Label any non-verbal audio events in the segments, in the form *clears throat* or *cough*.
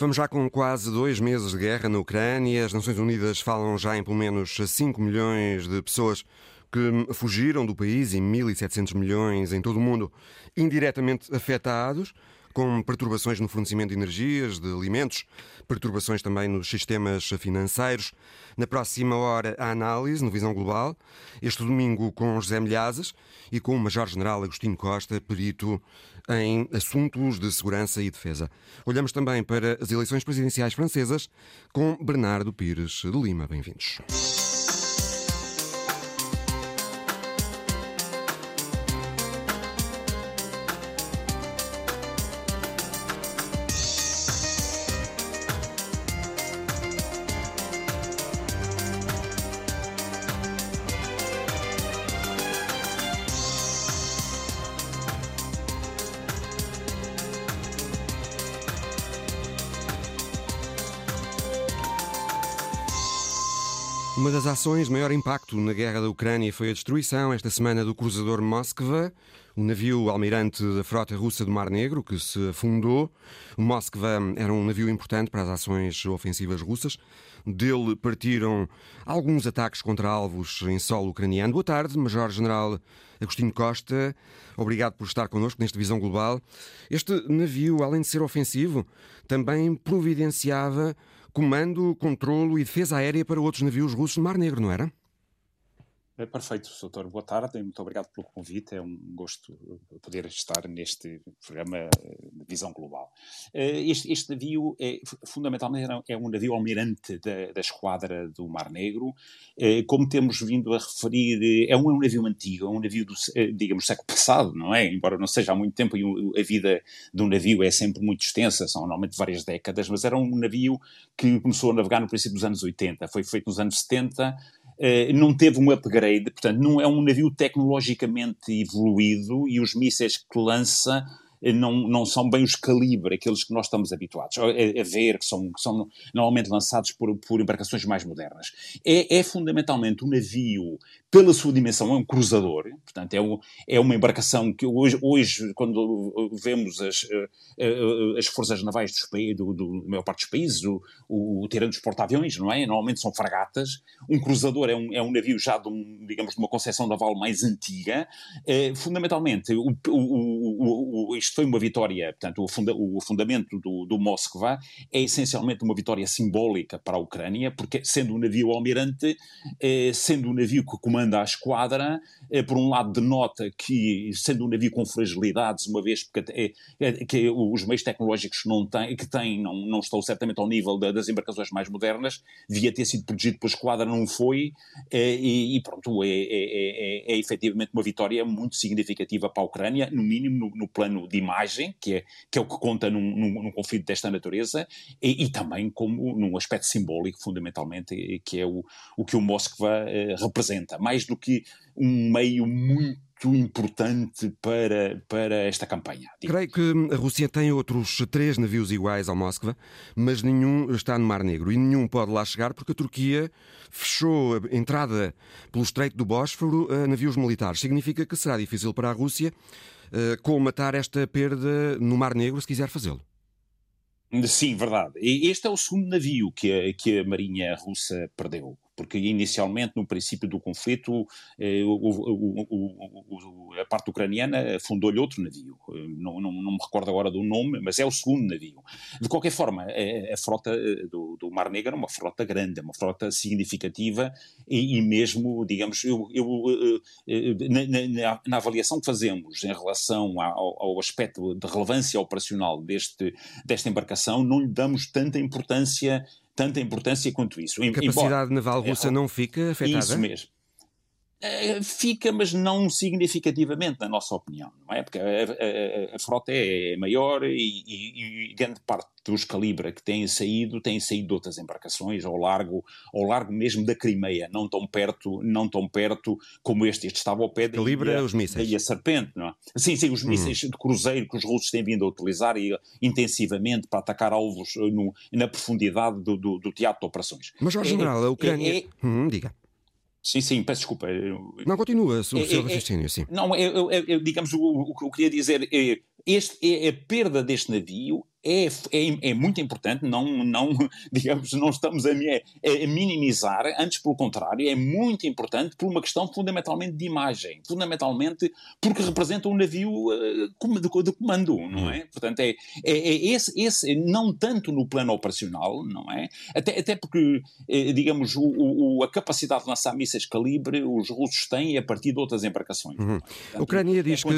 Vamos já com quase dois meses de guerra na Ucrânia. As Nações Unidas falam já em pelo menos 5 milhões de pessoas que fugiram do país e 1.700 milhões em todo o mundo indiretamente afetados com perturbações no fornecimento de energias, de alimentos, perturbações também nos sistemas financeiros. Na próxima hora, a análise no Visão Global, este domingo com José Milhazes e com o Major-General Agostinho Costa, perito em assuntos de segurança e defesa. Olhamos também para as eleições presidenciais francesas com Bernardo Pires de Lima. Bem-vindos. Ações maior impacto na guerra da Ucrânia foi a destruição esta semana do cruzador Moskva, o navio almirante da frota russa do Mar Negro, que se afundou. O Moskva era um navio importante para as ações ofensivas russas. Dele partiram alguns ataques contra alvos em solo ucraniano. Boa tarde, Major-General Agostinho Costa. Obrigado por estar connosco nesta visão global. Este navio, além de ser ofensivo, também providenciava comando, controlo e defesa aérea para outros navios russos no Mar Negro, não era? É perfeito, doutor. Boa tarde, muito obrigado pelo convite. É um gosto poder estar neste programa de visão global. Eh, este, este navio, é, fundamentalmente, é um navio almirante da, da, esquadra do Mar Negro. Eh, como temos vindo a referir, é um, é um navio antigo, é um navio, do, eh, digamos, século passado, não é? Embora não seja há muito tempo, e a vida de um navio é sempre muito extensa, são normalmente várias décadas, mas era um navio que começou a navegar no princípio dos anos 80, foi feito nos anos 70 Uh, não teve um upgrade, portanto, não é um navio tecnologicamente evoluído e os mísseis que lança eh, não, não são bem os calibre, aqueles que nós estamos habituados a, a ver, que são, que são normalmente lançados por, por embarcações mais modernas. É, é, fundamentalmente um navio, pela sua dimensão, é um cruzador, portanto, é, um, é uma embarcação que hoje, hoje quando vemos as, eh, as forças navais dos, do, do, da maior parte dos países, o, o, tirando os porta-aviões, não é? Normalmente são fragatas. Um cruzador é um, é um navio já de, um, digamos, de uma concepção naval mais antiga. É, fundamentalmente, o, o, o, isto foi uma vitória, portanto, o, funda, o fundamento do, do Moskva é essencialmente uma vitória simbólica para a Ucrânia, porque sendo um navio almirante, eh, sendo um navio que comanda a esquadra, eh, por um lado denota que, sendo um navio com fragilidades, uma vez porque é, é, que os meios tecnológicos não têm, que têm não, não estão certamente ao nível da, das embarcações mais modernas, devia ter sido protegido pela esquadra, não foi, eh, e, e, pronto, é, é, é, é efetivamente uma vitória muito significativa para a Ucrânia, no mínimo no, no plano de imagem, que é, que é o que conta num, num, num conflito desta natureza, e, e, também como num aspecto simbólico, fundamentalmente, que é o, o que o Moskva eh, representa, mais do que um meio muito importante para, para esta campanha. Creio que a Rússia tem outros três navios iguais ao Moskva, mas nenhum está no Mar Negro e nenhum pode lá chegar porque a Turquia fechou a entrada pelo Estreito do Bósforo a navios militares. Significa que será difícil para a Rússia uh, colmatar esta perda no Mar Negro se quiser fazê-lo. Sim, verdade. Este é o segundo navio que a, que a Marinha Russa perdeu porque inicialmente, no princípio do conflito, eh, o, o, o, a parte ucraniana fundou-lhe outro navio. Eh, não, não, não, me recordo agora do nome, mas é o segundo navio. De qualquer forma, a, eh, a frota do, do, Mar Negro é uma frota grande, é uma frota significativa e, e mesmo, digamos, eu, eu na, na, na, avaliação que fazemos em relação ao, ao, aspecto de relevância operacional deste, desta embarcação, não lhe damos tanta importância tanta importância quanto isso. A capacidade Embora, naval russa é, não fica afetada? Isso mesmo. Eh, fica, mas não significativamente, na nossa opinião, não é? Porque a, a, a frota é maior e, e, e, grande parte dos calibra que têm saído, têm saído de outras embarcações ao largo, ao largo mesmo da Crimeia, não tão perto, não tão perto como este. Este estava ao pé da calibra ilha, os mísseis. da ilha Serpente, não é? Sim, sim, os uhum. mísseis de cruzeiro que os russos têm vindo a utilizar e, intensivamente para atacar alvos no, na profundidade do, do, do, teatro de operações. Mas, Jorge é, General, a Ucrânia... É, é, hum, diga. Sim, sim, peço desculpa. Não, continua o seu é, é, raciocínio, sim. Não, eu, eu, eu, digamos, o, o, que eu queria dizer é, este, é, a perda deste navio é, é, é, muito importante, não, não, *laughs* digamos, não estamos a, a, minimizar, antes pelo contrário, é muito importante por uma questão fundamentalmente de imagem, fundamentalmente porque representa um navio uh, de, de, comando, não é? Portanto, é, é, é, esse, esse, não tanto no plano operacional, não é? Até, até porque, eh, digamos, o, o, a capacidade de lançar mísseis calibre os russos têm a partir de outras embarcações. Uhum. Portanto, a Ucrânia diz que...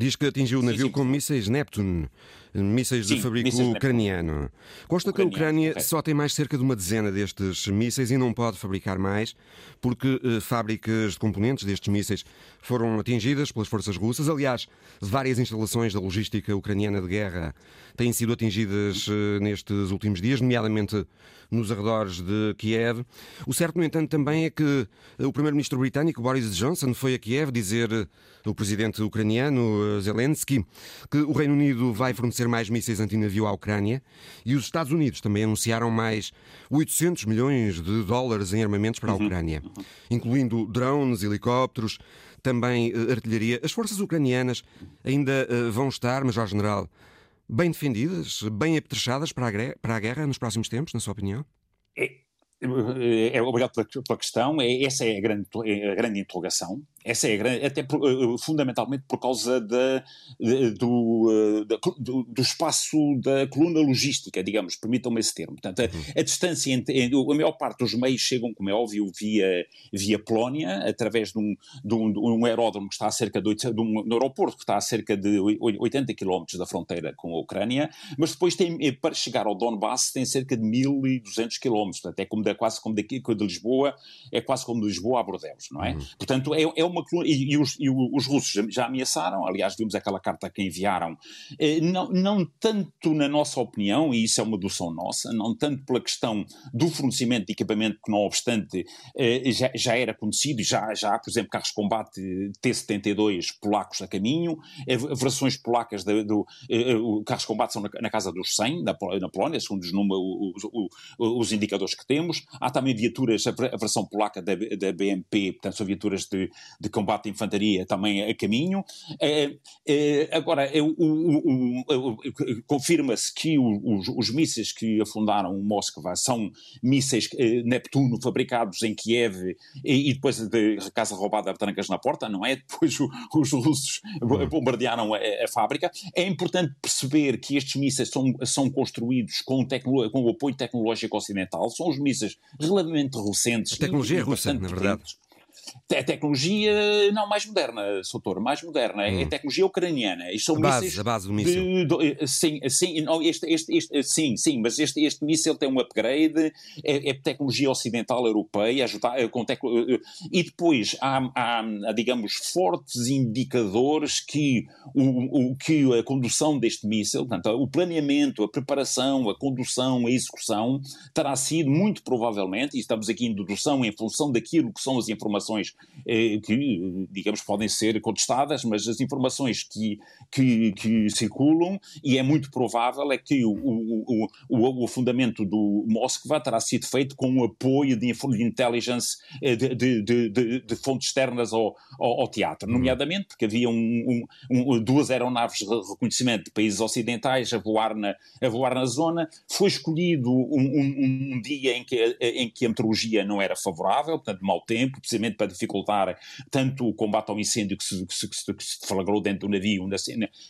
Diz que atingiu o navio sim, sim. com mísseis Neptune, mísseis de fabrico mísseis ucraniano. Consta que a Ucrânia é. só tem mais cerca de uma dezena destes mísseis e não pode fabricar mais, porque eh, fábricas de componentes destes mísseis foram atingidas pelas forças russas. Aliás, várias instalações da logística ucraniana de guerra têm sido atingidas eh, nestes últimos dias, nomeadamente nos arredores de Kiev. O certo, no entanto, também é que o primeiro-ministro britânico Boris Johnson foi a Kiev dizer ao presidente ucraniano eh, Zelensky que o Reino Unido vai fornecer mais mísseis antinavio à Ucrânia e os Estados Unidos também anunciaram mais 800 milhões de dólares em armamentos para a uhum. Ucrânia, incluindo drones, helicópteros, também eh, artilharia. As forças ucranianas ainda eh, vão estar, Major General, bem defendidas, bem apetrechadas para a, para a guerra nos próximos tempos, na sua opinião? É, é, é obrigado pela, pela, questão. É, essa é a grande, é a grande interrogação. Essa é a grande, até por, uh, fundamentalmente por causa da, de, do, uh, da, do, do, espaço da coluna logística, digamos, permitam-me esse termo. Portanto, a, uhum. a distância entre, a maior parte dos meios chegam, como é óbvio, via, via Polónia, através de um, de um, de um aeródromo que está a cerca de, de um, um aeroporto que está a cerca de 80 km da fronteira com a Ucrânia, mas depois tem, para chegar ao Donbass tem cerca de 1200 km, portanto é como, quase como daqui de Lisboa, é quase como de Lisboa a Bordeaux, não é? Uhum. Portanto, é, é uma e, e, os, e os, russos já ameaçaram, aliás, vimos aquela carta que enviaram, eh, não, não tanto na nossa opinião, e isso é uma dedução nossa, não tanto pela questão do fornecimento de equipamento, que não obstante eh, já, já era conhecido, já, já há, por exemplo, carros de combate T-72 polacos a caminho, eh, versões polacas do carros de combate são na, na, casa dos 100, na, na Polónia, segundo os, os, os, os, indicadores que temos. Há também viaturas, a, versão polaca da, da BMP, portanto, são viaturas de, de combate de infantaria também a caminho. É, é, agora, confirma-se que os, os, mísseis que afundaram Moscou são mísseis eh, Neptuno fabricados em Kiev e, depois de casa roubada trancas na porta, não é? *laughs* Depois os russos bombardearam a, a, fábrica. É importante perceber que estes mísseis são, são construídos com, com o apoio tecnológico ocidental, são os mísseis relativamente recentes. A tecnologia russa, na verdade. É tecnologia, não, mais moderna, Soutor, mais moderna. É hum. Tecnologia ucraniana. Isto são a base, a base do míssil. De, de, sim, sim, não, este, este, este, sim, sim, mas este, este míssil tem um upgrade, é, é tecnologia ocidental europeia, ajudar, com tec... e depois há, há, digamos, fortes indicadores que, o, o, que a condução deste míssil, portanto, o planeamento, a preparação, a condução, a execução, terá sido muito provavelmente, e estamos aqui em dedução em função daquilo que são as informações informações eh, que, digamos, podem ser contestadas, mas as informações que, que, que circulam, e é muito provável, é que o, o, o, o fundamento do Moskva terá sido feito com o apoio de, intelligence eh, de, de, de, de, fontes externas ao, ao, ao, teatro, uhum. nomeadamente porque havia um, um, duas aeronaves de reconhecimento de países ocidentais a voar na, a voar na zona. Foi escolhido um, um dia em que, em que a meteorologia não era favorável, portanto, mau tempo, precisamente para dificultar tanto o combate ao incêndio que se, que se, que se flagrou dentro do navio na,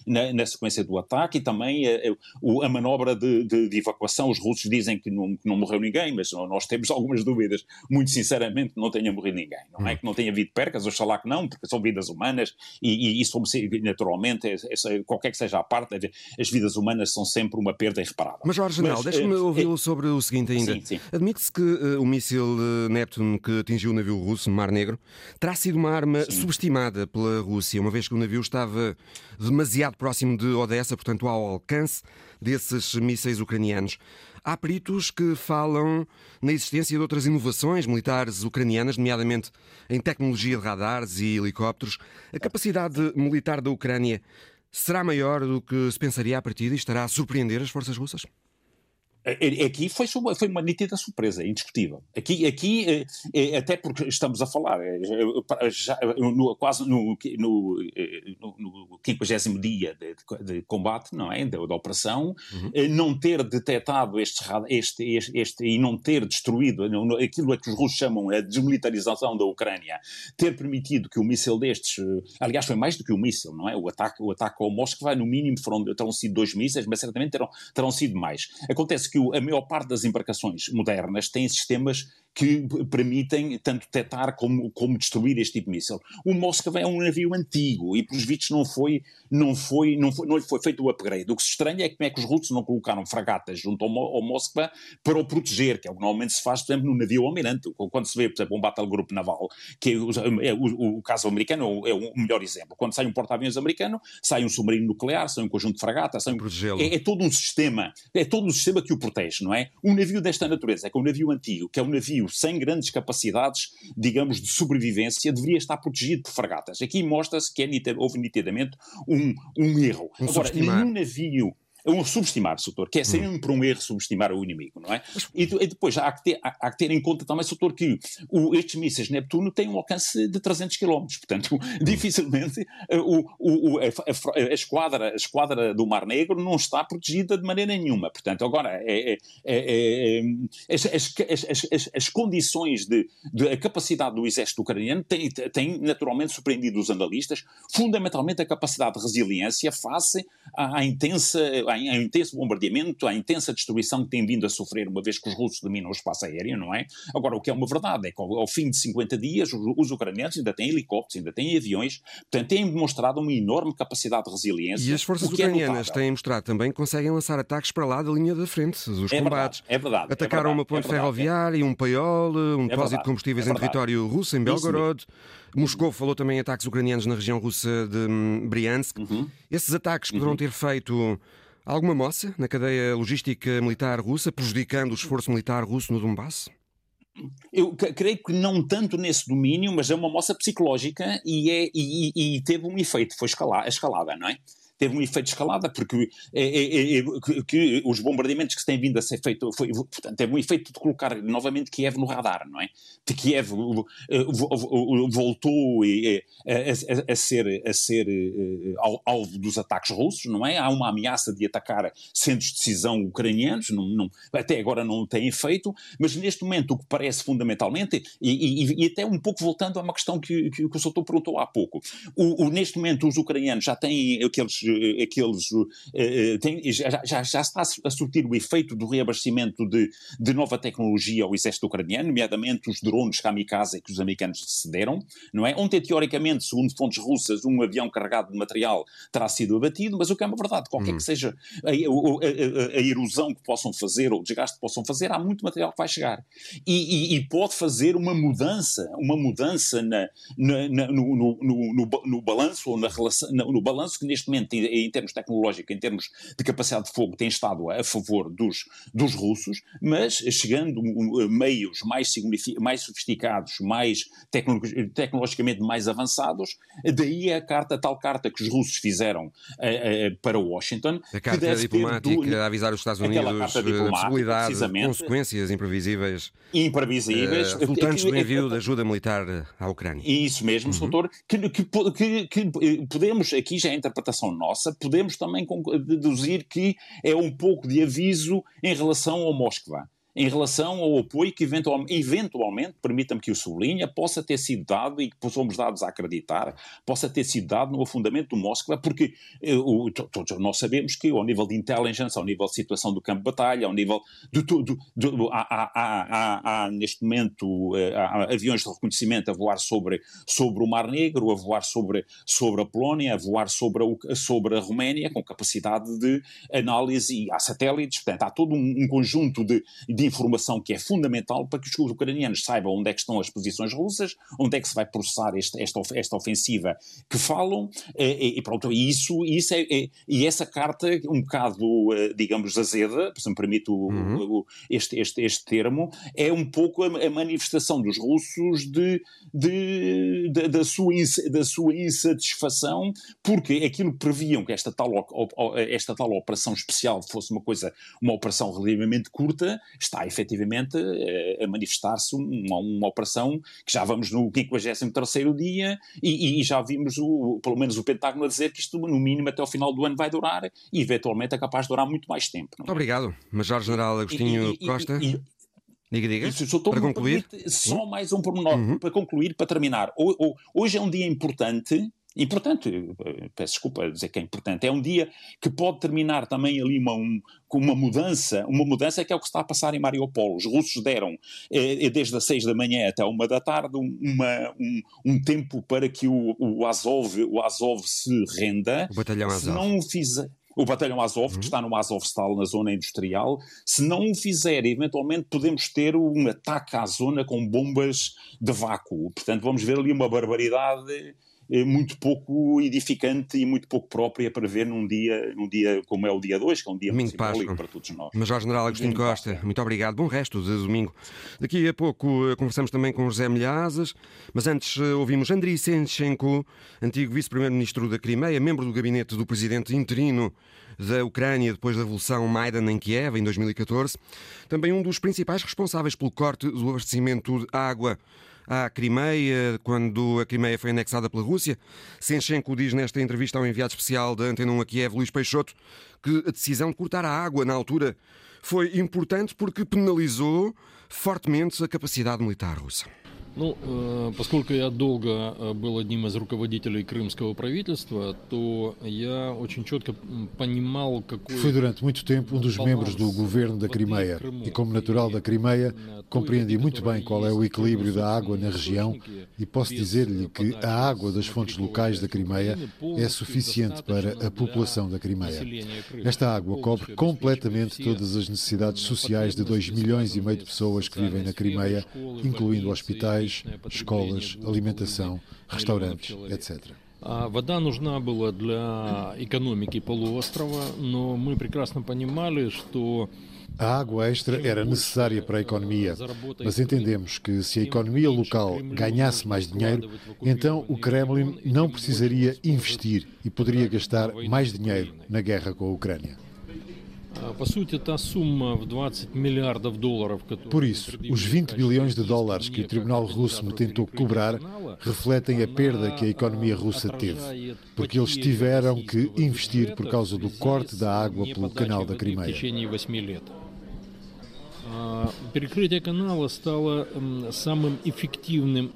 na, na, sequência do ataque e também a, eh, a, a manobra de, de, de, evacuação. Os russos dizem que não, que não, morreu ninguém, mas nós temos *laughs* algumas dúvidas. Muito sinceramente, não tenha morrido ninguém. Não é hum. que não tenha havido percas, oxalá que não, porque são vidas humanas e, e isso, naturalmente, é, é, qualquer que seja a parte, as vidas humanas são sempre uma perda irreparável. Mas, Jorge General, deixe-me ouvi-lo sobre o seguinte ainda. Admite-se que uh, o míssil Neptune que atingiu o navio russo no Mar Negro terá sido uma arma Sim. subestimada pela Rússia, uma vez que o navio estava demasiado próximo de Odessa, portanto, ao alcance desses mísseis ucranianos. Há peritos que falam na existência de outras inovações militares ucranianas, nomeadamente em tecnologia de radares e helicópteros. A capacidade militar da Ucrânia será maior do que se pensaria a partida e estará a surpreender as forças russas? Aqui foi, foi uma nítida surpresa, indiscutível. Aqui, aqui é, até porque estamos a falar já, no, quase no, no, no 50 dia de, de, combate, não é? Da, da operação, uhum. não ter detectado este, este, este, este, e não ter destruído aquilo que os russos chamam a desmilitarização da Ucrânia, ter permitido que um míssil destes, aliás, foi mais do que um míssil, não é? O ataque, o ataque ao Moskva, no mínimo, foram, terão sido dois mísseis, mas certamente terão, terão sido mais. Acontece que a maior parte das embarcações modernas têm sistemas que permitem tanto detectar como, como destruir este tipo de míssil. O Moskva é um navio antigo e, pelos vistos, não foi, não foi, não foi, não lhe foi feito o upgrade. O que se estranha é como é que os russos não colocaram fragatas junto ao, ao Moskva para o proteger, que é o que normalmente se faz, por exemplo, no navio almirante. Quando se vê, por exemplo, um battle group naval, que é, é o, o, o, caso americano é o melhor exemplo. Quando sai um porta-aviões americano, sai um submarino nuclear, sai um conjunto de fragatas, sai um, é, é todo um sistema, é todo um sistema que o protege, não é? Um navio desta natureza, que é um navio antigo, que é um navio sem grandes capacidades, digamos, de sobrevivência, deveria estar protegido por fragatas. Aqui mostra-se que é, houve nitidamente um, um erro. Um Agora, nenhum navio um subestimar, Soutor, que é sempre um erro subestimar o inimigo, não é? E, e depois há que, ter, há, há que ter em conta também, Soutor, que o, estes mísseis Neptuno têm um alcance de 300 km, portanto, *laughs* dificilmente eh, o, o, a, a, esquadra, a esquadra do Mar Negro não está protegida de maneira nenhuma. Portanto, agora, é, é, é, é as, as, as, as, condições de, de, a capacidade do exército ucraniano têm, têm naturalmente surpreendido os analistas, fundamentalmente a capacidade de resiliência face à, à intensa à, intenso bombardeamento, à intensa destruição que tem vindo a sofrer uma vez que os russos dominam o espaço aéreo, não é? Agora, o que é uma verdade é que ao, ao fim de 50 dias os, os, ucranianos ainda têm helicópteros, ainda têm aviões, portanto têm demonstrado uma enorme capacidade de resiliência. E as forças é ucranianas é têm mostrado também que conseguem lançar ataques para lá da linha da frente, os é combates. Verdade, é verdade. Atacaram é verdade, uma ponte ferroviária, um paiol, um depósito de combustíveis em território russo, em Belgorod. Moscou falou também em ataques ucranianos na região russa de hum, Briansk. Uhum. Esses ataques poderão uhum. ter feito alguma moça na cadeia logística militar russa, prejudicando o esforço militar russo no Donbass? Eu creio que não tanto nesse domínio, mas é uma moça psicológica e, é, e, e teve um efeito, foi escalada, não é? Teve um efeito de escalada, porque é, é, é, que os bombardeamentos que têm vindo a ser feitos, portanto, teve um efeito de colocar novamente Kiev no radar, não é? De Kiev voltou a, a, a ser, a ser alvo dos ataques russos, não é? Há uma ameaça de atacar centros de decisão ucranianos, não, não, até agora não têm feito, mas neste momento o que parece fundamentalmente, e, e, e até um pouco voltando a uma questão que, que, que o Soutor perguntou há pouco, o, o, neste momento os ucranianos já têm aqueles eh, aqueles. Eh, eh, tem, já, já, já, está a surtir o efeito do reabastecimento de, de nova tecnologia ao exército ucraniano, nomeadamente os drones kamikaze que os americanos cederam, não é? Ontem, teoricamente, segundo fontes russas, um avião carregado de material terá sido abatido, mas o que é uma verdade, qualquer hum. que seja a, a, a, a, erosão que possam fazer ou o desgaste que possam fazer, há muito material que vai chegar. E, e, e pode fazer uma mudança, uma mudança na, na, na no, no, no, no, balanço ou na relação, no, no balanço que neste momento em termos tecnológicos, em termos de capacidade de fogo, tem estado a favor dos, dos russos, mas chegando a meios mais, mais sofisticados, mais tecno tecnologicamente mais avançados, daí a carta, a tal carta que os russos fizeram uh, uh, para Washington. A carta diplomática do, a avisar os Estados Unidos da possibilidade de consequências imprevisíveis. Imprevisíveis. Uh, resultantes do envio de ajuda militar à Ucrânia. Isso mesmo, uhum. doutor, que, que, que, que podemos, aqui já é a interpretação nossa, podemos também deduzir que é um pouco de aviso em relação ao Moskva em relação ao apoio que eventualmente, permita-me que o sublinhe, possa ter sido dado e que somos dados a acreditar, possa ter sido dado no afundamento do Moskva, porque eh, todos nós sabemos que ao nível de intelligence, ao nível de situação do campo de batalha, ao nível de tudo, há, há, há, há, neste momento eh, aviões de reconhecimento a voar sobre, sobre o Mar Negro, a voar sobre, sobre a Polónia, a voar sobre a, sobre a Roménia, com capacidade de análise e há satélites, portanto há todo um, um conjunto de informação que é fundamental para que os ucranianos saibam onde é que estão as posições russas, onde é que se vai processar este, esta, esta ofensiva que falam, e, e pronto, e isso, isso é, é, e essa carta um bocado, digamos, azeda, se me permite o, uhum. este, este, este termo, é um pouco a, a manifestação dos russos de, de, de, da, sua, da sua insatisfação, porque aquilo que previam que esta tal, esta tal operação especial fosse uma coisa, uma operação relativamente curta, está efetivamente a, a manifestar-se uma, uma operação que já vamos no 53º dia e, e, já vimos o, pelo menos o Pentágono a dizer que isto no mínimo até ao final do ano vai durar e eventualmente é capaz de durar muito mais tempo. É? Obrigado, Major General Agostinho e, Costa. E, Diga, diga. Isso, para concluir. Só mais um pormenor, uhum. para concluir, para terminar. Hoje é um dia importante importante, peço desculpa dizer que é importante, é um dia que pode terminar também ali uma, um, com uma mudança, uma mudança que é o que está a passar em Mariupol. Os russos deram, eh, desde as seis da manhã até uma da tarde, uma, um, um, tempo para que o, o, Azov, o Azov se renda. O batalhão Azov. Se não o fizer, o batalhão Azov, uhum. que está no Azovstal, na zona industrial, se não o fizer, eventualmente podemos ter um ataque à zona com bombas de vácuo. Portanto, vamos ver ali uma barbaridade eh, muito pouco edificante e muito pouco própria para ver num dia, num dia como é o dia 2, que é um dia muito simbólico para todos nós. Major General Agostinho Costa, muito obrigado. Bom resto de domingo. Daqui a pouco eh, conversamos também com José Milhazes, mas antes eh, ouvimos Andriy Senchenko, antigo vice-primeiro-ministro da Crimeia, membro do gabinete do presidente interino da Ucrânia depois da Revolução Maidan em Kiev, em 2014. Também um dos principais responsáveis pelo corte do abastecimento de água à Crimeia, quando a Crimeia foi anexada pela Rússia. Senchenko diz nesta entrevista ao enviado especial da Antena 1 a Kiev, Luís Peixoto, que a decisão de cortar a água na altura foi importante porque penalizou fortemente a capacidade militar russa. Ну, э, поскольку я долго э, был одним из руководителей крымского правительства, то я очень четко понимал какой... Fui durante muito tempo um dos membros do governo da Crimeia e, como natural da Crimeia, compreendi muito bem qual é o equilíbrio da água na região e posso dizer-lhe que a água das fontes locais da Crimeia é suficiente para a população da Crimeia. Esta água cobre completamente todas as necessidades sociais de 2 milhões e meio de pessoas que vivem na Crimeia, incluindo hospitais, hospitais, escolas, alimentação, restaurantes, etc. А вода нужна была для экономики полуострова, но мы прекрасно понимали, что a água extra era necessária para a economia, mas entendemos que se a economia local ganhasse mais dinheiro, então o Kremlin não precisaria investir e poderia gastar mais dinheiro na guerra com a Ucrânia. Por isso, os 20 bilhões de dólares que o Tribunal Russo me tentou cobrar refletem a perda que a economia russa teve, porque eles tiveram que investir por causa do corte da água pelo canal da Crimeia.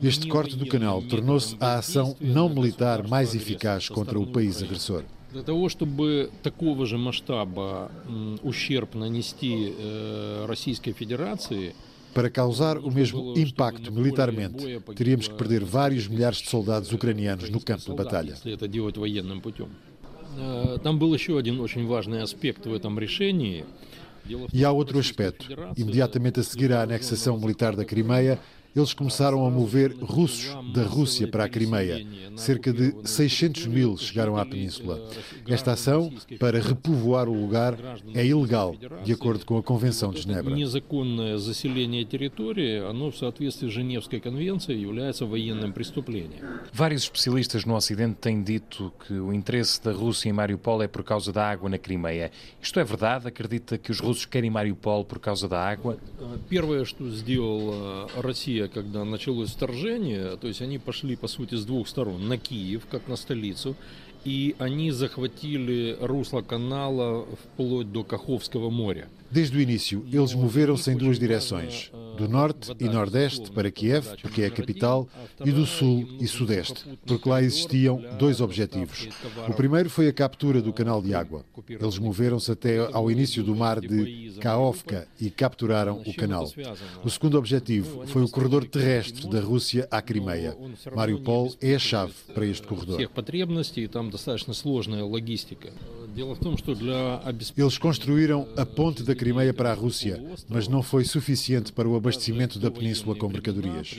Este corte do canal tornou-se a ação não militar mais eficaz contra o país agressor. Для того, чтобы такого же масштаба ущерб нанести Российской Федерации, Para causar o mesmo impacto militarmente, teríamos que perder vários milhares de soldados ucranianos no campo de batalha. Там был еще один очень важный аспект в этом решении. E há outro aspecto. Imediatamente a seguir à anexação militar da Crimeia, eles começaram a mover russos da Rússia para a Crimeia. Cerca de 600 mil chegaram à península. Esta ação, para repovoar o lugar, é ilegal, de acordo com a Convenção de Genebra. Vários especialistas no Ocidente têm dito que o interesse da Rússia em Mariupol é por causa da água na Crimeia. Isto é verdade? Acredita que os russos querem Mariupol por causa da água? Que a Rússia Россия когда началось вторжение, то есть они пошли, по сути, с двух сторон, на Киев, как на столицу, и они захватили русло канала вплоть до Каховского моря. Desde o início, eles moveram-se em duas direções, do norte e nordeste para Kiev, porque é a capital, e do sul e sudeste, porque lá existiam dois objetivos. O primeiro foi a captura do canal de água. Eles moveram-se até ao início do mar de Kaovka e capturaram o canal. O segundo objetivo foi o corredor terrestre da Rússia à Crimeia. Mariupol é a chave para este corredor. Eles construíram a ponte da Crimeia para a Rússia, mas não foi suficiente para o abastecimento da península com mercadorias.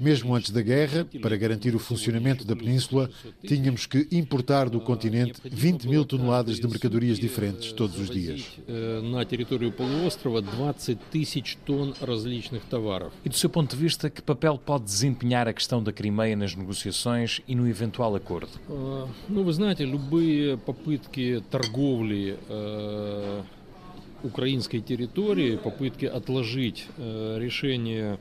Mesmo antes da guerra, para garantir o funcionamento da península, tínhamos que importar do continente 20 mil toneladas de mercadorias diferentes todos os dias. Na território полуострова 20 тысяч тонн различных товаров. E do seu ponto de vista, que papel pode desempenhar a questão da Crimeia nas negociações e no eventual acordo? Ну, вы знаете, любые попытки торговли э, украинской территории, попытки отложить э, решение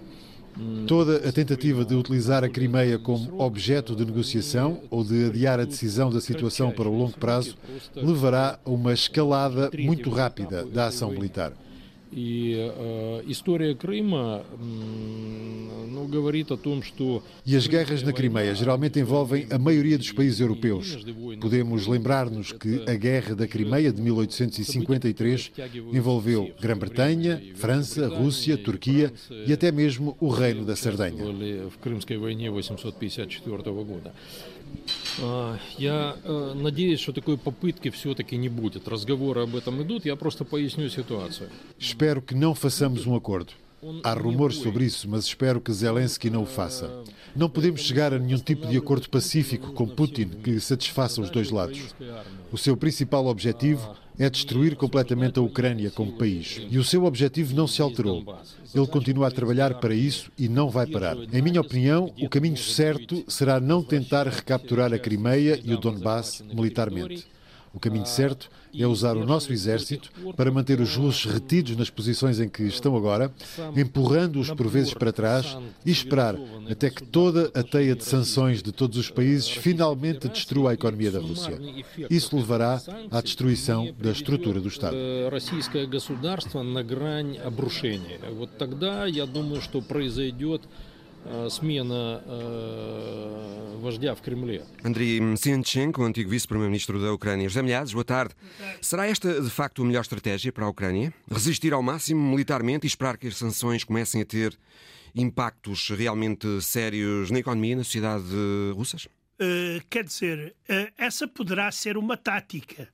Toda a tentativa de utilizar a Crimeia como objeto de negociação ou de adiar a decisão da situação para o longo prazo levará a uma escalada muito rápida da ação militar. E as guerras na Crimeia geralmente envolvem a maioria dos países europeus. Podemos lembrar-nos que a guerra da Crimeia de 1853 envolveu Grã-Bretanha, França, Rússia, Turquia e até mesmo o Reino da Sardenha. В Крымской войне 1854 года. Я надеюсь, что такой попытки все-таки не будет. Разговоры об этом идут, я просто поясню ситуацию. Espero que não façamos um acordo. Há rumores sobre isso, mas espero que Zelensky não o faça. Não podemos chegar a nenhum tipo de acordo pacífico com Putin que satisfaça os dois lados. O seu principal objetivo é destruir completamente a Ucrânia como país. E o seu objetivo não se alterou. Ele continua a trabalhar para isso e não vai parar. Em minha opinião, o caminho certo será não tentar recapturar a Crimeia e o Donbass militarmente. O caminho certo é usar o nosso exército para manter os russos retidos nas posições em que estão agora, empurrando-os por vezes para trás e esperar até que toda a teia de sanções de todos os países finalmente destrua a economia da Rússia. Isso levará à destruição da estrutura do Estado. Российское государство на грань обрушения. Вот тогда, я думаю, что произойдет смена вождя в Кремле. Andriy Msenchenko, antigo vice-primeiro-ministro da Ucrânia. José Milhares, boa tarde. Será esta, de facto, a melhor estratégia para a Ucrânia? Resistir ao máximo militarmente e esperar que as sanções comecem a ter impactos realmente sérios na economia e na sociedade russas? Uh, quer dizer, uh, essa poderá ser uma tática,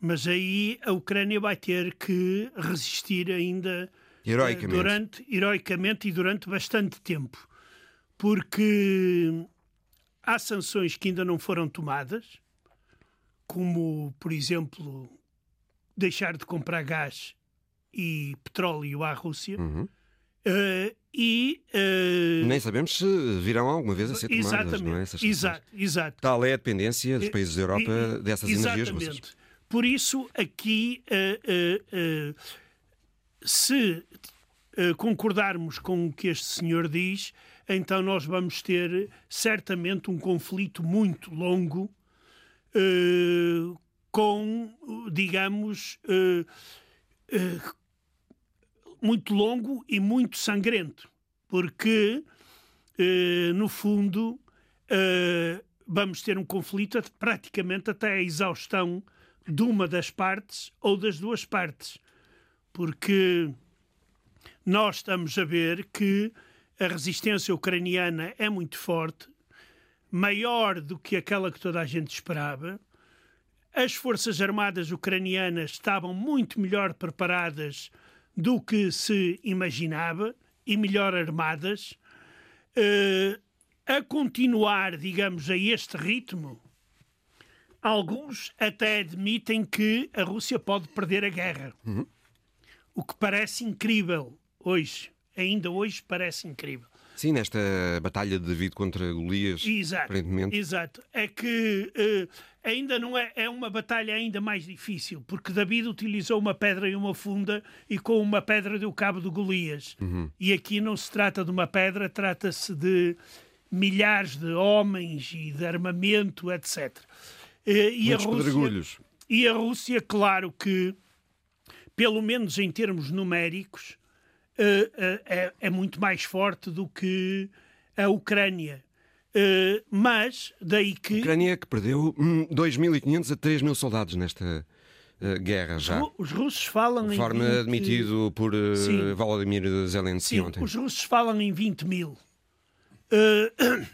mas aí a Ucrânia vai ter que resistir ainda Heroicamente. Durante, heroicamente e durante bastante tempo. Porque há sanções que ainda não foram tomadas, como, por exemplo, deixar de comprar gás e petróleo à Rússia. Uhum. Uh, e uh, nem sabemos se virão alguma vez a ser tomadas, exatamente, não é? Essas exato, exato. Tal é a dependência dos países da Europa dessas energias russas. Por isso, aqui, uh, se concordarmos com o que este senhor diz, então nós vamos ter certamente um conflito muito longo com, digamos, muito longo e muito sangrento, porque, eh, no fundo, eh, vamos ter um conflito praticamente até a exaustão de uma das partes ou das duas partes, porque nós estamos a ver que a resistência ucraniana é muito forte, maior do que aquela que toda a gente esperava. As forças armadas ucranianas estavam muito melhor preparadas do que se imaginava e melhor armadas, uh, a continuar, digamos, a este ritmo, alguns até admitem que a Rússia pode perder a guerra. Uhum. O que parece incrível hoje. Ainda hoje parece incrível. Sim, nesta batalha de David contra Golias, exato, aparentemente. Exato. É que uh, ainda não é, é uma batalha ainda mais difícil, porque David utilizou uma pedra e uma funda e com uma pedra deu cabo de Golias. Uhum. E aqui não se trata de uma pedra, trata-se de milhares de homens e de armamento, etc. Uh, e, a Rússia, e a Rússia, claro que, pelo menos em termos numéricos, uh, é, é, muito mais forte do que a Ucrânia. Uh, mas daí que. A Ucrânia que perdeu 2.500 a 3.000 soldados nesta uh, guerra já. Os russos falam em. 20... admitido por uh, Volodymyr Zelensky Sim, ontem. Os russos falam em 20 mil. *clears throat*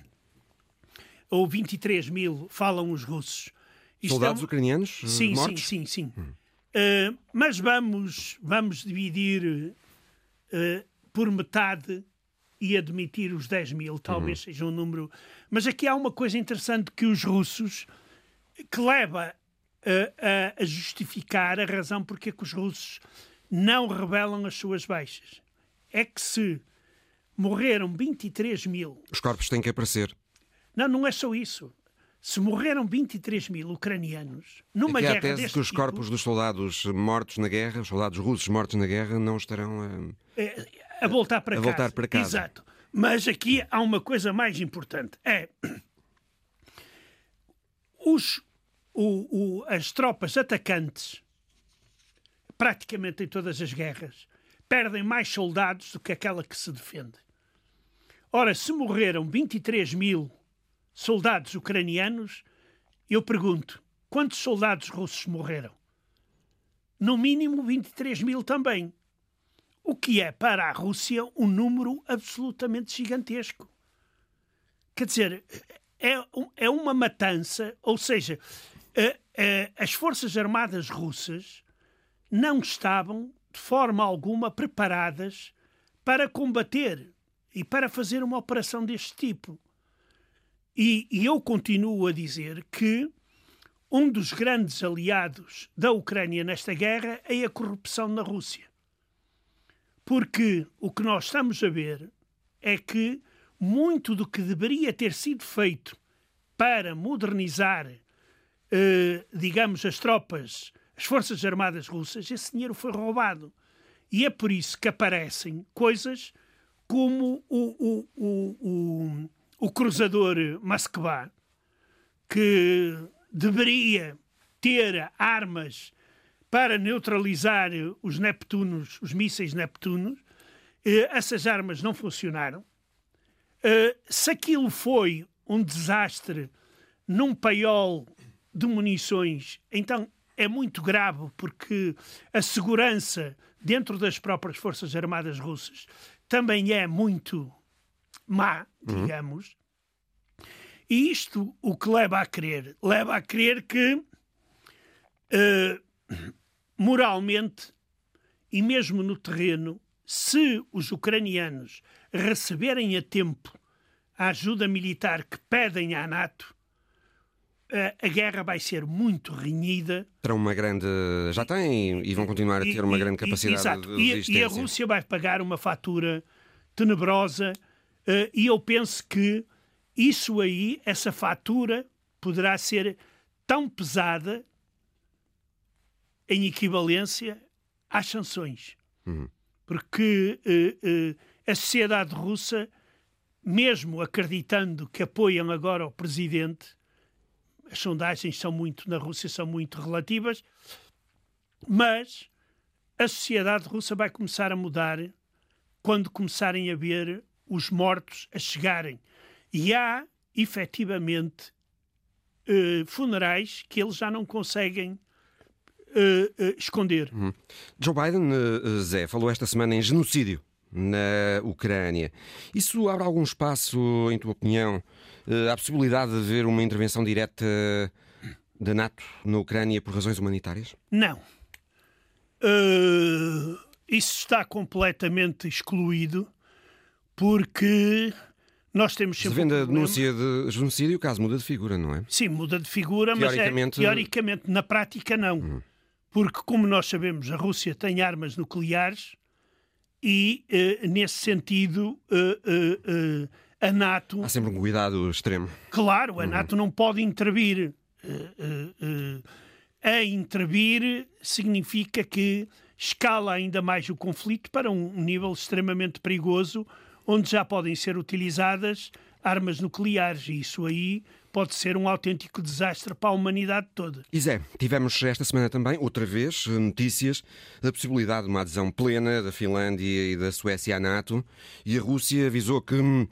ou 23 mil falam os russos. Soldados é ucranianos sim, mortos? Sim, sim, sim. Hum. Uh, mas vamos, vamos dividir uh, por metade e admitir os 10 mil, talvez uhum. seja um número. Mas aqui há uma coisa interessante que os russos que leva a, a, justificar a razão porque é que os russos não revelam as suas baixas. É que se morreram 23 mil. Os corpos têm que aparecer. Não, não é só isso. Se morreram 23 mil ucranianos numa Aqui guerra. Há a tese que os tipo, corpos dos soldados mortos na guerra, os soldados russos mortos na guerra, não estarão a, é, a voltar para a casa. voltar para casa. Exato. Mas aqui há uma coisa mais importante: é os, o, o, as tropas atacantes, praticamente em todas as guerras, perdem mais soldados do que aquela que se defende. Ora, se morreram 23 mil soldados ucranianos, eu pergunto: quantos soldados russos morreram? No mínimo 23 mil também. O que é para a Rússia um número absolutamente gigantesco. Quer dizer, é, é uma matança, ou seja, as Forças Armadas russas não estavam de forma alguma preparadas para combater e para fazer uma operação deste tipo. E, e, eu continuo a dizer que um dos grandes aliados da Ucrânia nesta guerra é a corrupção na Rússia. Porque o que nós estamos a ver é que muito do que deveria ter sido feito para modernizar, eh, digamos, as tropas, as Forças Armadas Russas, esse dinheiro foi roubado. E é por isso que aparecem coisas como o, o, o, o, o cruzador Moskva, que deveria ter armas para neutralizar os Neptunos, os mísseis Neptunos. Eh, essas armas não funcionaram. Uh, se aquilo foi um desastre num paiol de munições, então é muito grave porque a segurança dentro das próprias Forças Armadas Russas também é muito má, uhum. digamos. Uhum. E isto o que leva a crer? Leva a crer que uh, moralmente e mesmo no terreno, se os ucranianos receberem a tempo a ajuda militar que pedem à NATO, a guerra vai ser muito renhida. Terão uma grande. Já têm e vão continuar a ter uma grande capacidade de resistência. E a Rússia vai pagar uma fatura tenebrosa eh, e eu penso que isso aí, essa fatura, poderá ser tão pesada em equivalência às sanções. Uhum. Porque uh, uh, a sociedade russa, mesmo acreditando que apoiam agora o presidente, as sondagens são muito na Rússia são muito relativas, mas a sociedade russa vai começar a mudar quando começarem a ver os mortos a chegarem. E há, efetivamente, uh, funerais que eles já não conseguem uh, uh, esconder. Uhum. Joe Biden, Zé, falou esta semana em genocídio na Ucrânia. Isso abre algum espaço, em tua opinião, à possibilidade de haver uma intervenção direta da NATO na Ucrânia por razões humanitárias? Não. Uh, isso está completamente excluído porque nós temos sempre. Se vende um a denúncia de genocídio, o caso muda de figura, não é? Sim, muda de figura, teoricamente... mas é, teoricamente, na prática, não. Hum. Porque, como nós sabemos, a Rússia tem armas nucleares e, uh, nesse sentido, uh, uh, a NATO. Há sempre um cuidado extremo. Claro, a uhum. NATO não pode intervir. a intervir significa que escala ainda mais o conflito para um nível extremamente perigoso, onde já podem ser utilizadas armas nucleares. E isso aí pode ser um autêntico desastre para a humanidade toda. E Zé, tivemos esta semana também, outra vez, notícias da possibilidade de uma adesão plena da Finlândia e da Suécia à NATO, e a Rússia avisou que hum,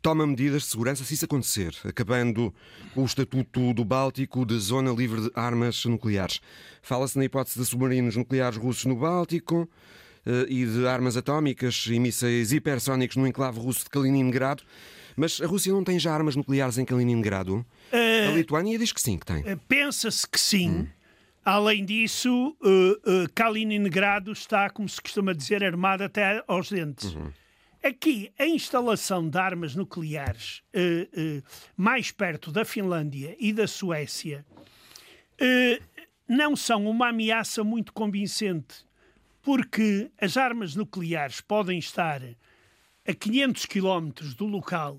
toma medidas de segurança se isso acontecer, acabando o Estatuto do Báltico de zona livre de armas nucleares. Fala-se na hipótese de submarinos nucleares russos no Báltico e de armas atómicas e mísseis hipersónicos no enclave russo de Kaliningrado. Mas a Rússia não tem já armas nucleares em Kaliningrado? Uh, a Lituânia diz que sim, que tem. Uh, Pensa-se que sim. Hum. Além disso, uh, Kaliningrado está, como se costuma dizer, armado até aos dentes. Uhum. Aqui, a instalação de armas nucleares mais perto da Finlândia e da Suécia não são uma ameaça muito convincente, porque as armas nucleares podem estar a 500 quilómetros do local,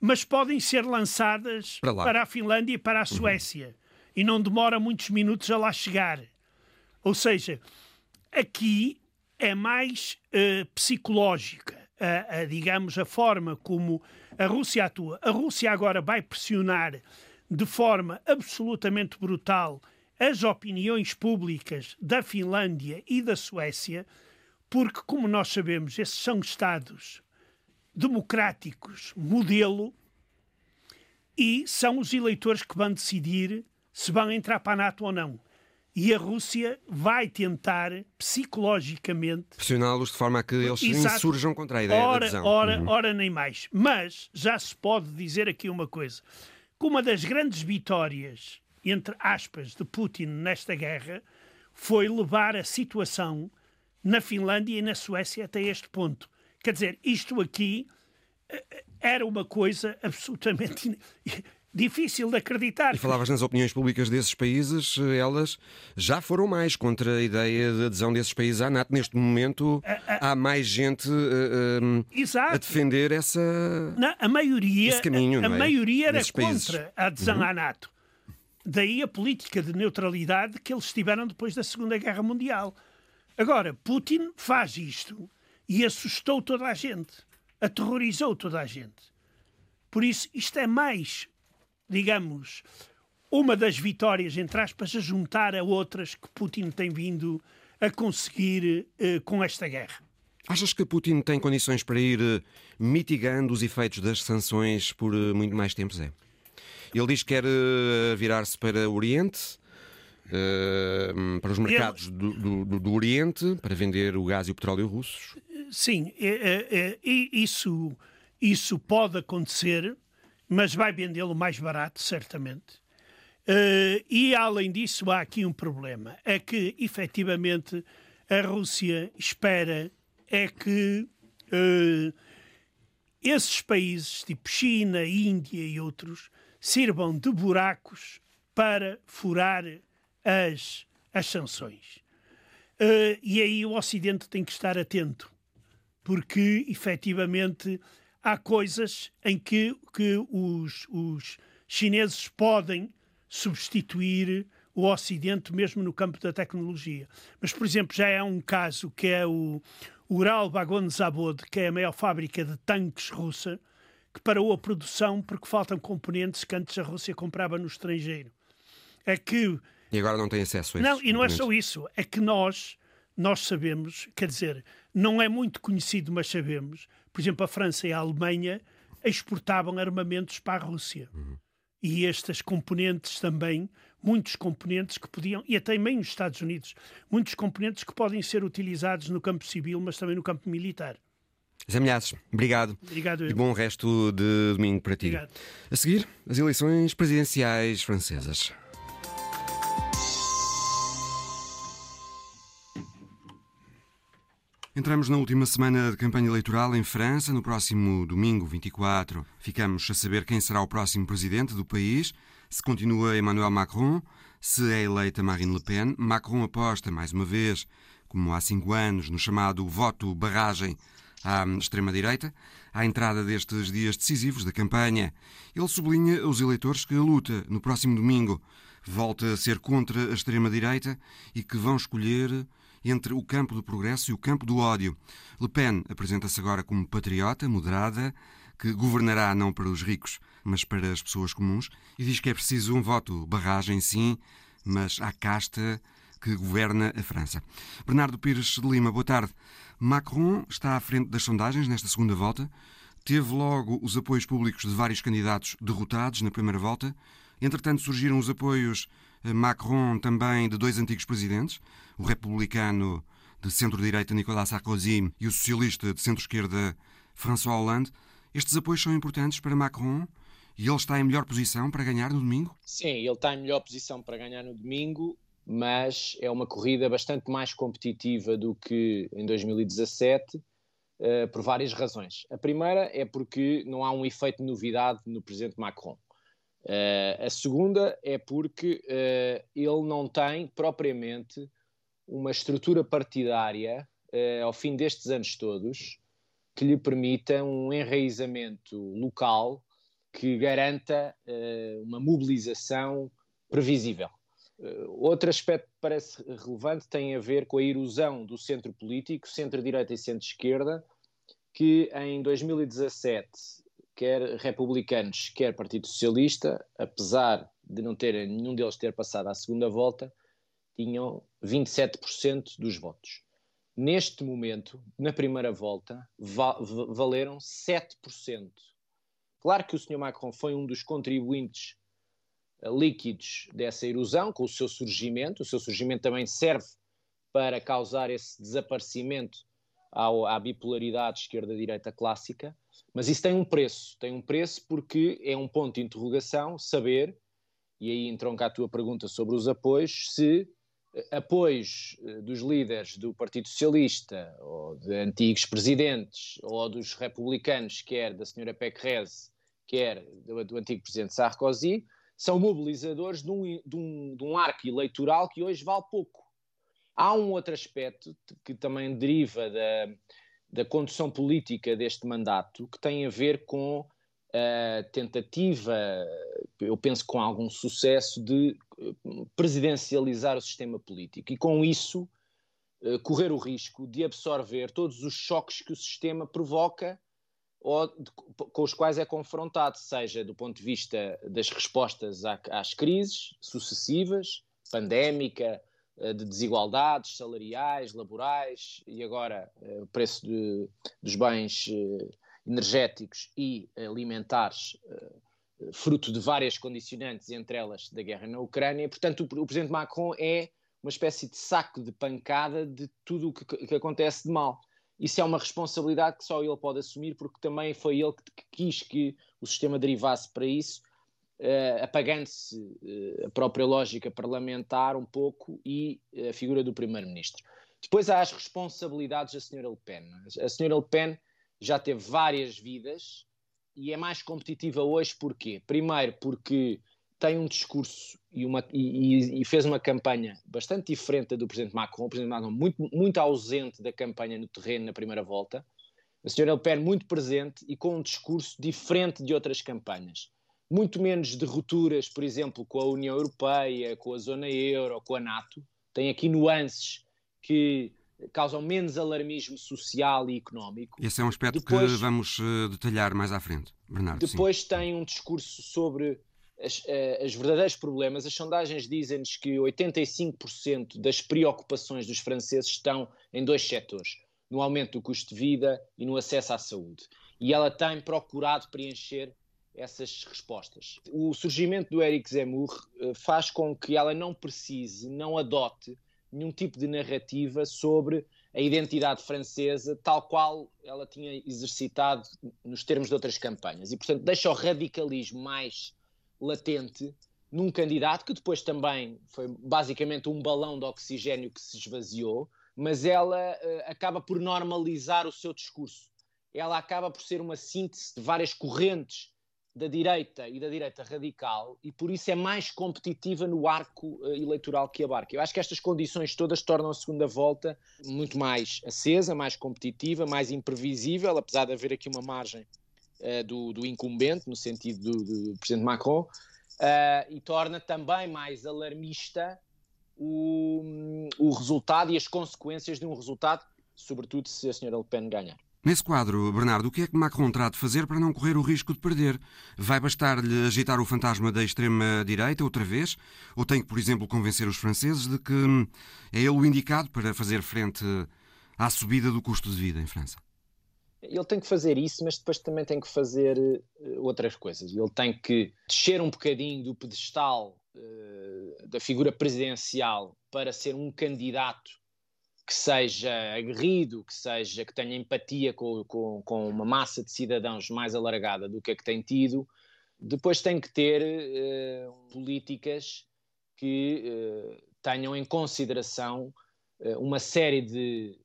mas podem ser lançadas para, para, a Finlândia e para a. Suécia. Uhum. E não demora muitos minutos a lá chegar. Ou seja, aqui é mais uh, psicológica, a, a, digamos, a forma como a Rússia atua. A Rússia agora vai pressionar de forma absolutamente brutal as opiniões públicas da Finlândia e da Suécia porque, como nós sabemos, esses são Estados democráticos, modelo, e são os eleitores que vão decidir se vão entrar para a NATO ou não. E a Rússia vai tentar, psicologicamente... Pressioná-los de forma a que eles Exato. insurjam contra a ideia ora, da adesão. Ora, uhum. ora nem mais. Mas já se pode dizer aqui uma coisa. Que uma das grandes vitórias, entre aspas, de Putin nesta guerra foi levar a situação na Finlândia e na Suécia até este ponto. Quer dizer, isto aqui eh, eh, era uma coisa absolutamente *laughs* difícil de acreditar. E falavas nas opiniões públicas desses países, eh, elas já foram mais contra a ideia de adesão desses países à NATO. Neste momento há mais gente uh, uh, a defender essa, não, a maioria, esse caminho. A, a é? maioria era contra países. a adesão uhum. à NATO. Daí a política de neutralidade que eles tiveram depois da Segunda Guerra Mundial. Agora, Putin faz isto e assustou toda a gente, aterrorizou toda a gente. Por isso, isto é mais, digamos, uma das vitórias, entre aspas, a juntar a outras que Putin tem vindo a conseguir uh, com esta guerra. Achas que Putin tem condições para ir uh, mitigando os efeitos das sanções por uh, muito mais tempo, Zé? Ele diz que quer virar-se para o Oriente, uh, para os mercados Ele... do, do, do, Oriente para vender o gás e o petróleo russos? Sim, é, é, é, isso, isso pode acontecer, mas vai vendê-lo mais barato, certamente. Uh, e além disso, há aqui um problema: é que efetivamente a Rússia espera é que uh, esses países, tipo China, Índia e outros, sirvam de buracos para furar as, as sanções. Uh, e aí o Ocidente tem que estar atento, porque efetivamente há coisas em que, que os, os chineses podem substituir o Ocidente mesmo no campo da tecnologia. Mas, por exemplo, já há um caso que é o Ural Vagon Zavod, que é a maior fábrica de tanques russa, que parou a produção porque faltam componentes que antes a Rússia comprava no estrangeiro. É que e agora não tem acesso a isso. Não, e não é só isso. É que nós, nós sabemos, quer dizer, não é muito conhecido, mas sabemos, por exemplo, a França e a Alemanha exportavam armamentos para a Rússia. Uhum. E estas componentes também, muitos componentes que podiam, e até também os Estados Unidos, muitos componentes que podem ser utilizados no campo civil, mas também no campo militar. Zé Milhares, obrigado. Obrigado. E bom resto de domingo para ti. Obrigado. A seguir, as eleições presidenciais francesas. Entramos na última semana de campanha eleitoral em França. No próximo domingo, 24, ficamos a saber quem será o próximo presidente do país. Se continua Emmanuel Macron, se é eleita Marine Le Pen. Macron aposta, mais uma vez, como há cinco anos, no chamado voto barragem à extrema-direita, à entrada destes dias decisivos da campanha. Ele sublinha aos eleitores que a luta, no próximo domingo, volta a ser contra a extrema-direita e que vão escolher entre o campo do progresso e o campo do ódio. Le Pen apresenta-se agora como patriota, moderada, que governará não para os ricos, mas para as pessoas comuns, e diz que é preciso um voto barragem, sim, mas à casta que governa a França. Bernardo Pires de Lima, boa tarde. Macron está à frente das sondagens nesta segunda volta. Teve logo os apoios públicos de vários candidatos derrotados na primeira volta. Entretanto, surgiram os apoios Macron também de dois antigos presidentes, o republicano de centro-direita Nicolas Sarkozy e o socialista de centro-esquerda François Hollande. Estes apoios são importantes para Macron e ele está em melhor posição para ganhar no domingo? Sim, ele está em melhor posição para ganhar no domingo, mas é uma corrida bastante mais competitiva do que em 2017, uh, eh, por várias razões. A primeira é porque não há um efeito de novidade no presidente Macron. Uh, a segunda é porque uh, ele não tem propriamente uma estrutura partidária ao fim destes anos todos que lhe permita um enraizamento local que garanta uma mobilização previsível. Uh, outro aspecto que parece relevante tem a ver com a erosão do centro político, centro-direita e centro-esquerda, que em 2017, quer republicanos, quer Partido Socialista, apesar de não terem nenhum deles ter passado à segunda volta, tinham 27% dos votos. Neste momento, na primeira volta, valeram 7%. Claro que o Sr. Macron foi um dos contribuintes eh, líquidos dessa erosão, com o seu surgimento. O seu surgimento também serve para causar esse desaparecimento ao, à bipolaridade esquerda-direita clássica, mas isso tem um preço. Tem um preço porque é um ponto de interrogação saber, e aí entronca a tua pergunta sobre os apoios, se eh, apoios eh, dos líderes do Partido Socialista, ou de antigos presidentes, ou dos republicanos, quer da senhora Pécresse, quer do, do antigo presidente Sarkozy, são mobilizadores de um, de, um, de um arco eleitoral que hoje vale pouco. Há um outro aspecto que também deriva da, da condução política deste mandato, que tem a ver com a tentativa, eu penso com algum sucesso, de eh, presidencializar o sistema político e com isso eh, correr o risco de absorver todos os choques que o sistema provoca ou de, com os quais é confrontado, seja do ponto de vista das respostas às crises sucessivas, pandémica, eh, de desigualdades salariais, laborais e agora eh, o preço de, dos bens eh, energéticos e alimentares, fruto de várias condicionantes, entre elas da guerra na Ucrânia. Portanto, o, Presidente Macron é uma espécie de saco de pancada de tudo o que, que acontece de mal isso é uma responsabilidade que só ele pode assumir, porque também foi ele que, quis que o sistema derivasse para isso, uh, apagando-se uh, a própria lógica parlamentar um pouco e a figura do primeiro-ministro. Depois há as responsabilidades da senhora Le Pen. A senhora Le Pen já teve várias vidas e é mais competitiva hoje porquê? Primeiro porque tem um discurso e, uma, e, e, fez uma campanha bastante diferente da do Presidente Macron. O Presidente Macron muito, muito ausente da campanha no terreno na primeira volta. A senhora Le Pen muito presente e com um discurso diferente de outras campanhas. Muito menos de rupturas, por exemplo, com a União Europeia, com a zona euro, com a NATO. Tem aqui nuances que causam menos alarmismo social e económico. Esse é um aspecto depois, que vamos uh, detalhar mais à frente, Bernardo. Depois sim. tem um discurso sobre as, eh, as verdadeiros problemas, as sondagens dizem-nos que 85% das preocupações dos franceses estão em dois setores: no aumento do custo de vida e no acesso à saúde. E ela tem procurado preencher essas respostas. O surgimento do Eric Zemmour eh, faz com que ela não precise, não adote nenhum tipo de narrativa sobre a identidade francesa, tal qual ela tinha exercitado nos termos de outras campanhas. E, portanto, deixa o radicalismo mais latente num candidato que depois também foi basicamente um balão de oxigênio que se esvaziou, mas ela uh, acaba por normalizar o seu discurso. Ela acaba por ser uma síntese de várias correntes da direita e da direita radical e por isso é mais competitiva no arco uh, eleitoral que abarca. Eu acho que estas condições todas tornam a segunda volta muito mais acesa, mais competitiva, mais imprevisível, apesar de haver aqui uma margem uh, do, do, incumbente, no sentido do, do Presidente Macron, uh, e torna também mais alarmista o, o resultado e as consequências de um resultado, sobretudo se a senhora Le Pen ganhar. Nesse quadro, Bernardo, o que é que Macron terá de fazer para não correr o risco de perder? Vai bastar-lhe agitar o fantasma da extrema-direita outra vez? Ou tem que, por exemplo, convencer os franceses de que hum, é ele o indicado para fazer frente à subida do custo de vida em França? Ele tem que fazer isso, mas depois também tem que fazer uh, outras coisas. Ele tem que descer um bocadinho do pedestal uh, da figura presidencial para ser um candidato que seja aguerrido, que seja que tenha empatia com, com, com, uma massa de cidadãos mais alargada do que a que tem tido, depois tem que ter uh, políticas que uh, tenham em consideração uma série de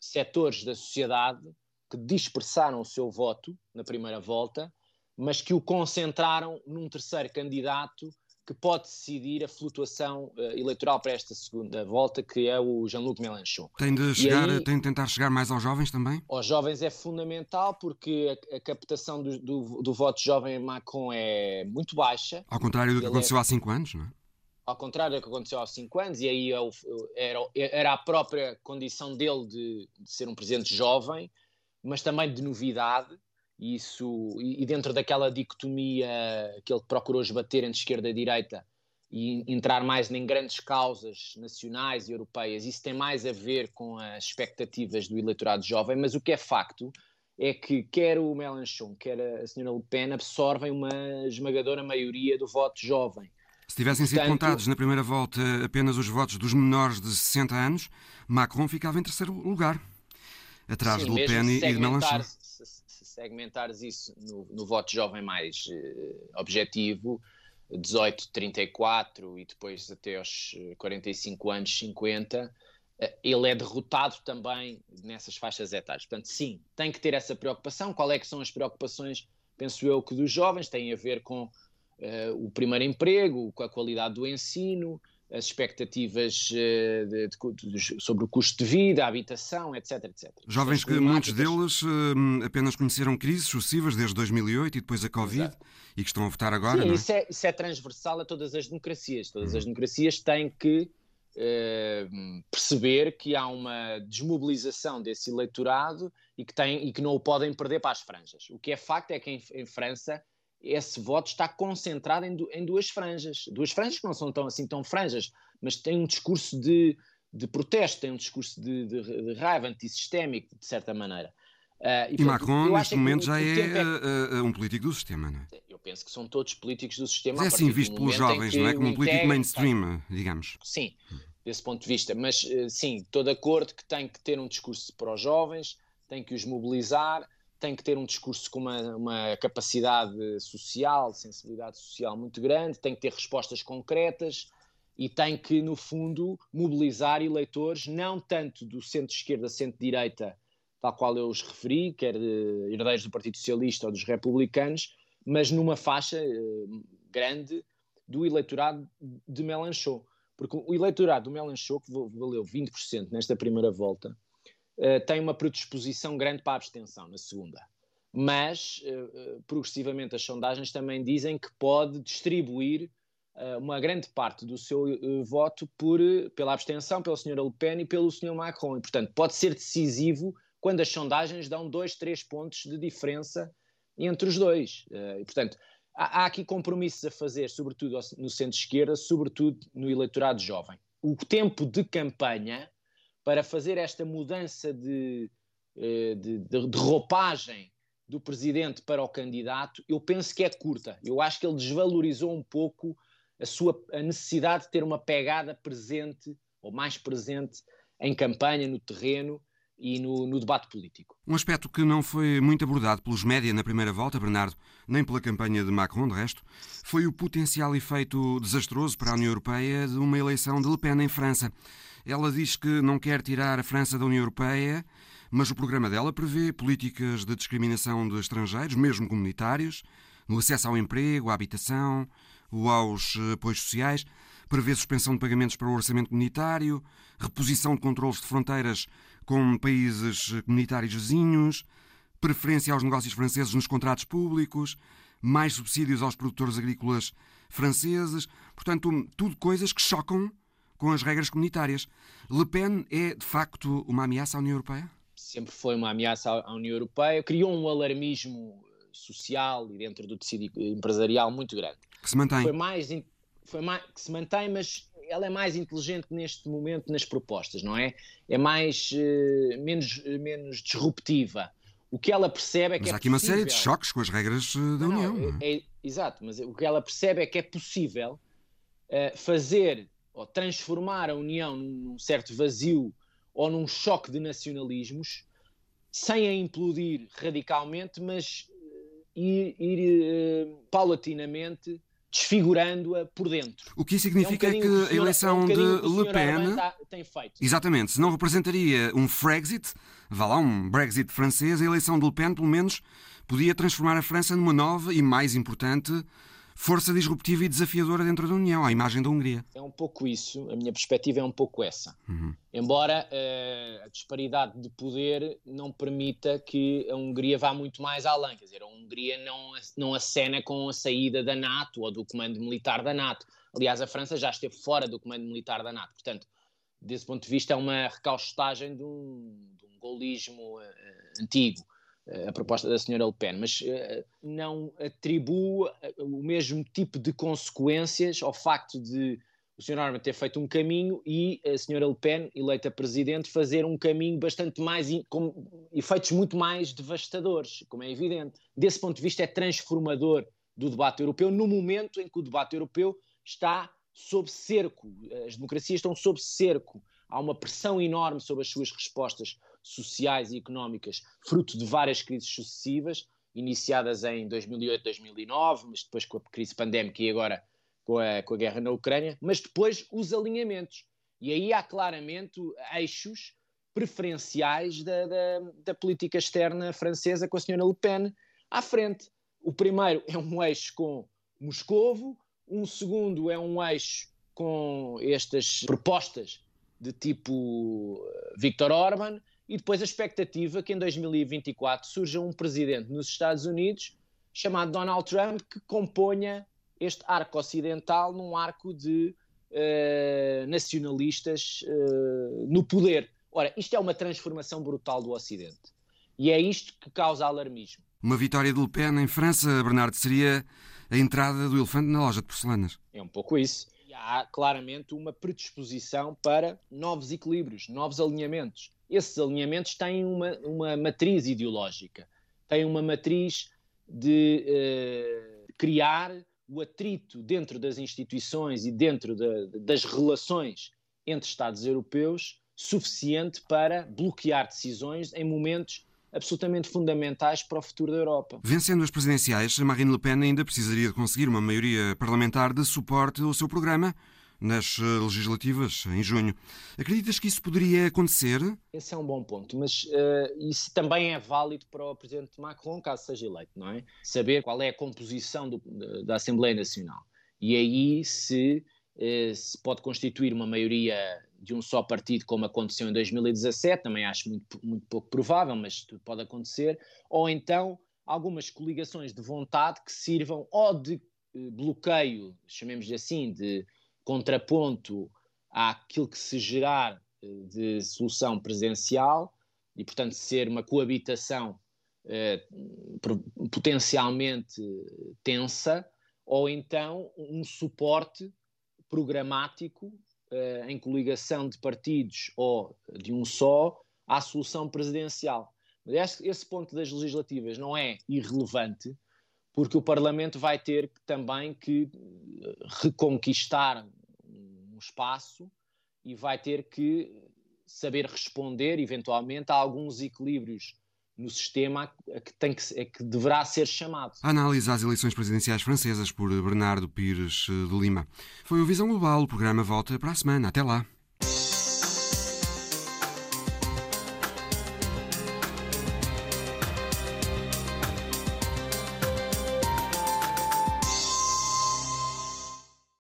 setores da sociedade que dispersaram o seu voto na primeira volta, mas que o concentraram num terceiro candidato que pode decidir a flutuação uh, eleitoral para esta segunda volta, que é o Jean-Luc Mélenchon. Tem de, chegar, aí, tem de tentar chegar mais aos jovens também? Aos jovens é fundamental porque a, a captação do, do, do, voto jovem em Macron é muito baixa. Ao contrário do que aconteceu é... há cinco anos, não é? Ao contrário do que aconteceu há cinco anos, e aí é era, era a própria condição dele de, de ser um presidente jovem, mas também de novidade, isso, e dentro daquela dicotomia que ele procurou esbater entre esquerda e direita e entrar mais em grandes causas nacionais e europeias, isso tem mais a ver com as expectativas do eleitorado jovem, mas o que é facto é que quer o Mélenchon, quer a senhora Le Pen absorvem uma esmagadora maioria do voto jovem. Se tivessem sido Portanto, contados na primeira volta apenas os votos dos menores de 60 anos, Macron ficava em terceiro lugar, atrás sim, de Le Pen e de Mélenchon segmentares isso no, no voto jovem mais uh, objetivo, 18, 34 e depois até aos 45 eh, anos, 50, uh, eh, ele é derrotado também nessas faixas etárias. Portanto, sim, tem que ter essa preocupação. Qual é que são as preocupações, penso eu, que dos jovens? Tem a ver com uh, o primeiro emprego, com a qualidade do ensino, as expectativas uh, de, de, sobre o custo de vida, a habitação, etc. etc. Jovens que muitos deles uh, apenas conheceram crises sucessivas desde 2008 e depois a Covid Exato. e que estão a votar agora. Sim, é? Isso, é, isso, é, transversal a todas as democracias. Todas hum. as democracias têm que uh, perceber que há uma desmobilização desse eleitorado e que, tem, e que não o podem perder para as franjas. O que é facto é que em, em França esse voto está concentrado em, em, duas franjas. Duas franjas que não são tão assim tão franjas, mas tem um discurso de, de protesto, tem um discurso de, de, de raiva antissistémico, de certa maneira. Uh, e, e Macron, neste momento, já é, é... Uh, um político do sistema, não é? Eu penso que são todos políticos do sistema. Mas é assim visto pelos jovens, não é? Como um político mainstream, digamos. Sim, desse ponto de vista. Mas, uh, sim, estou de acordo que tem que ter um discurso para os jovens, tem que os mobilizar, tem que ter um discurso com uma, uma, capacidade social, sensibilidade social muito grande, tem que ter respostas concretas e tem que, no fundo, mobilizar eleitores, não tanto do centro-esquerda, centro-direita, tal qual eu os referi, quer de herdeiros do Partido Socialista ou dos republicanos, mas numa faixa eh, grande do eleitorado de Mélenchon. Porque o eleitorado do Mélenchon, que valeu 20% nesta primeira volta, eh, tem uma predisposição grande para a abstenção na segunda. Mas, uh, progressivamente, as sondagens também dizem que pode distribuir uma grande parte do seu voto por, pela abstenção, pelo Sr. Le Pen e pelo Sr. Macron. E, portanto, pode ser decisivo quando as sondagens dão dois, três pontos de diferença entre os dois. e, portanto, há, há aqui compromissos a fazer, sobretudo no centro-esquerda, sobretudo no eleitorado jovem. O tempo de campanha para fazer esta mudança de, eh, de, de, de roupagem do presidente para o candidato, eu penso que é curta. Eu acho que ele desvalorizou um pouco a sua a necessidade de ter uma pegada presente ou mais presente em campanha, no terreno e no, no, debate político. Um aspecto que não foi muito abordado pelos média na primeira volta, Bernardo, nem pela campanha de Macron, de resto, foi o potencial efeito desastroso para a União Europeia de uma eleição de Le Pen em França. Ela diz que não quer tirar a França da União Europeia, mas o programa dela prevê políticas de discriminação de estrangeiros, mesmo comunitários, no acesso ao emprego, à habitação ou aos eh, apoios sociais, prevê suspensão de pagamentos para o orçamento comunitário, reposição de controles de fronteiras com países eh, comunitários vizinhos, preferência aos negócios franceses nos contratos públicos, mais subsídios aos produtores agrícolas franceses. Portanto, tudo coisas que chocam com as regras comunitárias. Le Pen é, de facto, uma ameaça à União Europeia? Sempre foi uma ameaça à União Europeia. Criou um alarmismo social e dentro do tecido empresarial muito grande. Que se mantém. Foi mais, foi mais que se mantém, mas ela é mais inteligente neste momento nas propostas, não é? É mais uh, menos, menos disruptiva. O que ela percebe é que mas é há aqui possível... uma série de choques com as regras eh, da não, União. Não, é, é, exato, mas o que ela percebe é que é possível uh, fazer ou transformar a União num certo vazio ou num choque de nacionalismos, sem a implodir radicalmente, mas eh, ir, ir uh, paulatinamente desfigurando-a por dentro. O que isso significa é, um é que a eleição é um de Le Pen tá, tem feito. Exatamente, se não representaria um Frexit, vá lá, um Brexit francês, a eleição de Le Pen, pelo menos, podia transformar a França numa nova e mais importante força disruptiva e desafiadora dentro da União, à imagem da Hungria. É um pouco isso, a minha perspectiva é um pouco essa. Uhum. Embora uh, a disparidade de poder não permita que a Hungria vá muito mais além, quer dizer, a Hungria não, não acena com a saída da NATO ou do comando militar da NATO. Aliás, a França já esteve fora do comando militar da NATO, portanto, desse ponto de vista é uma recaustagem de um, de um golismo uh, antigo. Eh, a proposta da senhora Le Pen, mas uh, não atribui o mesmo tipo de consequências ao facto de o Sr. Orban ter feito um caminho e a senhora Le Pen, eleita presidente, fazer um caminho bastante mais, com efeitos muito mais devastadores, como é evidente. Desse ponto de vista, é transformador do debate europeu no momento em que o debate europeu está sob cerco, as democracias estão sob cerco, há uma pressão enorme sobre as suas respostas sociais e económicas, fruto de várias crises sucessivas, iniciadas em 2008, 2009, mas depois com a crise pandémica e agora com a, com a guerra na Ucrânia, mas depois os alinhamentos. E aí há claramente eixos preferenciais da, da, da política externa francesa com a senhora Le Pen à frente. O primeiro é um eixo com Moscovo, um segundo é um eixo com estas propostas de tipo eh, Viktor Orban e depois a expectativa que em 2024 surja um presidente nos Estados Unidos chamado Donald Trump que componha este arco ocidental num arco de uh, nacionalistas uh, no poder. Ora, isto é uma transformação brutal do Ocidente. E é isto que causa alarmismo. Uma vitória de Le Pen em França, Bernardo, seria a entrada do elefante na loja de porcelanas. É um pouco isso. E há claramente uma predisposição para novos equilíbrios, novos alinhamentos esses alinhamentos têm uma, uma matriz ideológica, têm uma matriz de uh, criar o atrito dentro das instituições e dentro de, das relações entre Estados europeus suficiente para bloquear decisões em momentos absolutamente fundamentais para o futuro da Europa. Vencendo as presidenciais, Marine Le Pen ainda precisaria de conseguir uma maioria parlamentar de suporte ao seu programa nas eh, legislativas em junho. Acreditas que isso poderia acontecer? Esse é um bom ponto, mas uh, isso também é válido para o Presidente Macron, caso seja eleito, não é? Saber qual é a composição do, da Assembleia Nacional. E aí se, uh, se pode constituir uma maioria de um só partido, como aconteceu em 2017, também acho muito, muito pouco provável, mas tudo pode acontecer, ou então algumas coligações de vontade que sirvam ou de bloqueio, chamemos assim, de contraponto àquilo que se gerar eh, de solução presidencial e, portanto, ser uma coabitação eh, potencialmente tensa, ou então um suporte programático eh, em coligação de partidos ou de um só à solução presidencial. Mas esse ponto das legislativas não é irrelevante, porque o Parlamento vai ter também que reconquistar espaço e vai ter que saber responder, eventualmente, a alguns equilíbrios no sistema a que, tem que, que deverá ser chamado. A análise às eleições presidenciais francesas por Bernardo Pires de Lima. Foi o Visão Global. O programa volta para a semana. Até lá.